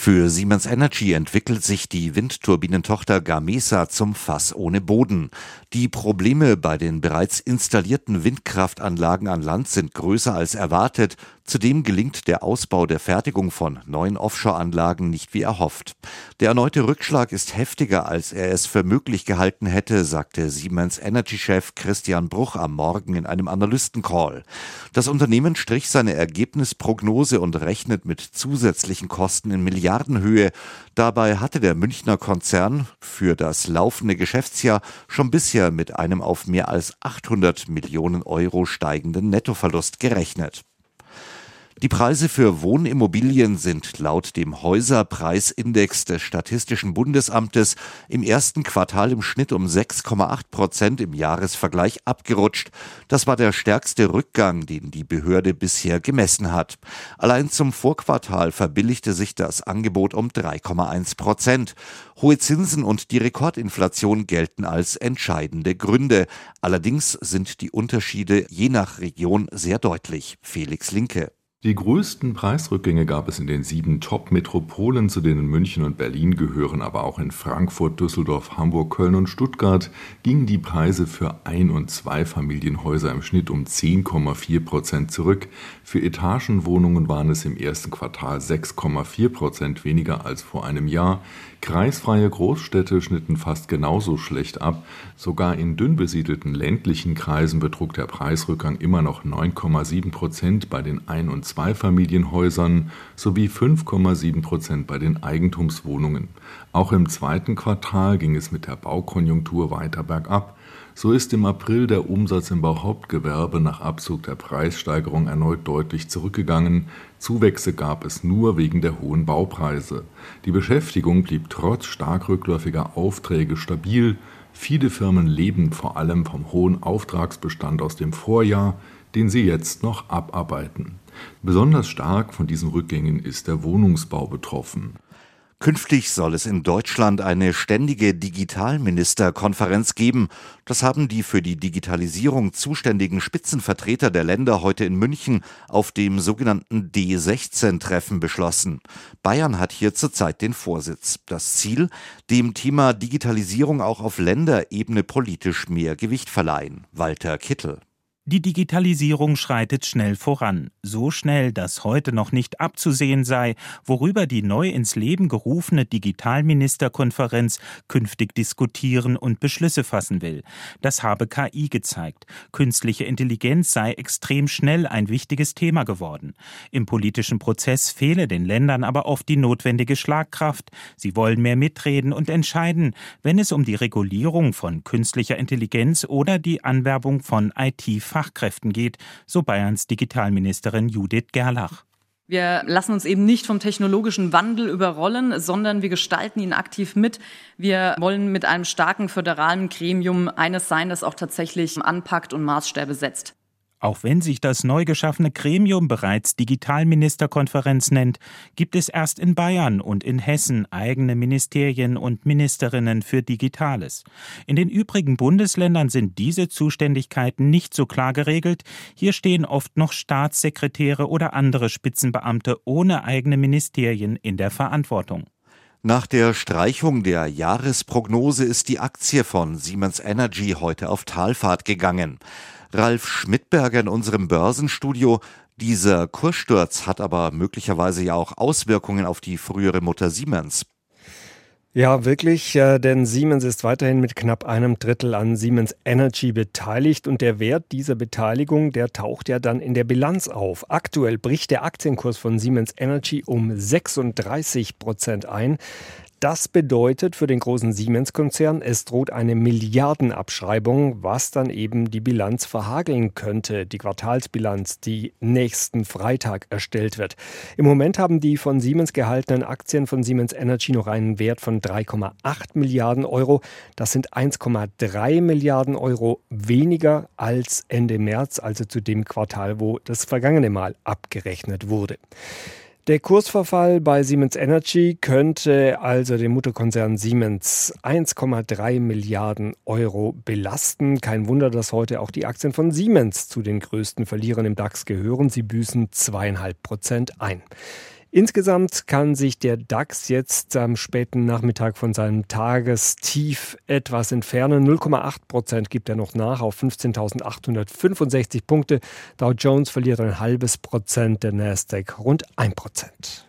Für Siemens Energy entwickelt sich die Windturbinentochter Gamesa zum Fass ohne Boden. Die Probleme bei den bereits installierten Windkraftanlagen an Land sind größer als erwartet. Zudem gelingt der Ausbau der Fertigung von neuen Offshore-Anlagen nicht wie erhofft. Der erneute Rückschlag ist heftiger, als er es für möglich gehalten hätte, sagte Siemens Energy-Chef Christian Bruch am Morgen in einem Analystencall. Das Unternehmen strich seine Ergebnisprognose und rechnet mit zusätzlichen Kosten in Milliarden Milliardenhöhe. Dabei hatte der Münchner Konzern für das laufende Geschäftsjahr schon bisher mit einem auf mehr als 800 Millionen Euro steigenden Nettoverlust gerechnet. Die Preise für Wohnimmobilien sind laut dem Häuserpreisindex des Statistischen Bundesamtes im ersten Quartal im Schnitt um 6,8 Prozent im Jahresvergleich abgerutscht. Das war der stärkste Rückgang, den die Behörde bisher gemessen hat. Allein zum Vorquartal verbilligte sich das Angebot um 3,1 Prozent. Hohe Zinsen und die Rekordinflation gelten als entscheidende Gründe. Allerdings sind die Unterschiede je nach Region sehr deutlich. Felix Linke. Die größten Preisrückgänge gab es in den sieben Top-Metropolen, zu denen München und Berlin gehören, aber auch in Frankfurt, Düsseldorf, Hamburg, Köln und Stuttgart gingen die Preise für Ein- und Zweifamilienhäuser im Schnitt um 10,4 Prozent zurück. Für Etagenwohnungen waren es im ersten Quartal 6,4 Prozent weniger als vor einem Jahr. Kreisfreie Großstädte schnitten fast genauso schlecht ab. Sogar in dünn besiedelten ländlichen Kreisen betrug der Preisrückgang immer noch 9,7 Prozent bei den Ein- und Zweifamilienhäusern sowie 5,7 Prozent bei den Eigentumswohnungen. Auch im zweiten Quartal ging es mit der Baukonjunktur weiter bergab. So ist im April der Umsatz im Bauhauptgewerbe nach Abzug der Preissteigerung erneut deutlich zurückgegangen. Zuwächse gab es nur wegen der hohen Baupreise. Die Beschäftigung blieb trotz stark rückläufiger Aufträge stabil. Viele Firmen leben vor allem vom hohen Auftragsbestand aus dem Vorjahr, den sie jetzt noch abarbeiten. Besonders stark von diesen Rückgängen ist der Wohnungsbau betroffen. Künftig soll es in Deutschland eine ständige Digitalministerkonferenz geben. Das haben die für die Digitalisierung zuständigen Spitzenvertreter der Länder heute in München auf dem sogenannten D16-Treffen beschlossen. Bayern hat hier zurzeit den Vorsitz. Das Ziel, dem Thema Digitalisierung auch auf Länderebene politisch mehr Gewicht verleihen. Walter Kittel. Die Digitalisierung schreitet schnell voran, so schnell, dass heute noch nicht abzusehen sei, worüber die neu ins Leben gerufene Digitalministerkonferenz künftig diskutieren und Beschlüsse fassen will. Das habe KI gezeigt. Künstliche Intelligenz sei extrem schnell ein wichtiges Thema geworden. Im politischen Prozess fehle den Ländern aber oft die notwendige Schlagkraft. Sie wollen mehr mitreden und entscheiden, wenn es um die Regulierung von künstlicher Intelligenz oder die Anwerbung von IT Fachkräften geht, so Bayerns Digitalministerin Judith Gerlach. Wir lassen uns eben nicht vom technologischen Wandel überrollen, sondern wir gestalten ihn aktiv mit. Wir wollen mit einem starken föderalen Gremium eines sein, das auch tatsächlich anpackt und Maßstäbe setzt. Auch wenn sich das neu geschaffene Gremium bereits Digitalministerkonferenz nennt, gibt es erst in Bayern und in Hessen eigene Ministerien und Ministerinnen für Digitales. In den übrigen Bundesländern sind diese Zuständigkeiten nicht so klar geregelt. Hier stehen oft noch Staatssekretäre oder andere Spitzenbeamte ohne eigene Ministerien in der Verantwortung. Nach der Streichung der Jahresprognose ist die Aktie von Siemens Energy heute auf Talfahrt gegangen. Ralf Schmidberger in unserem Börsenstudio. Dieser Kurssturz hat aber möglicherweise ja auch Auswirkungen auf die frühere Mutter Siemens. Ja, wirklich, äh, denn Siemens ist weiterhin mit knapp einem Drittel an Siemens Energy beteiligt und der Wert dieser Beteiligung, der taucht ja dann in der Bilanz auf. Aktuell bricht der Aktienkurs von Siemens Energy um 36 Prozent ein. Das bedeutet für den großen Siemens-Konzern, es droht eine Milliardenabschreibung, was dann eben die Bilanz verhageln könnte, die Quartalsbilanz, die nächsten Freitag erstellt wird. Im Moment haben die von Siemens gehaltenen Aktien von Siemens Energy noch einen Wert von 3,8 Milliarden Euro. Das sind 1,3 Milliarden Euro weniger als Ende März, also zu dem Quartal, wo das vergangene Mal abgerechnet wurde. Der Kursverfall bei Siemens Energy könnte also den Mutterkonzern Siemens 1,3 Milliarden Euro belasten. Kein Wunder, dass heute auch die Aktien von Siemens zu den größten Verlierern im DAX gehören. Sie büßen zweieinhalb Prozent ein. Insgesamt kann sich der DAX jetzt am späten Nachmittag von seinem Tagestief etwas entfernen. 0,8 Prozent gibt er noch nach auf 15.865 Punkte. Dow Jones verliert ein halbes Prozent, der Nasdaq rund ein Prozent.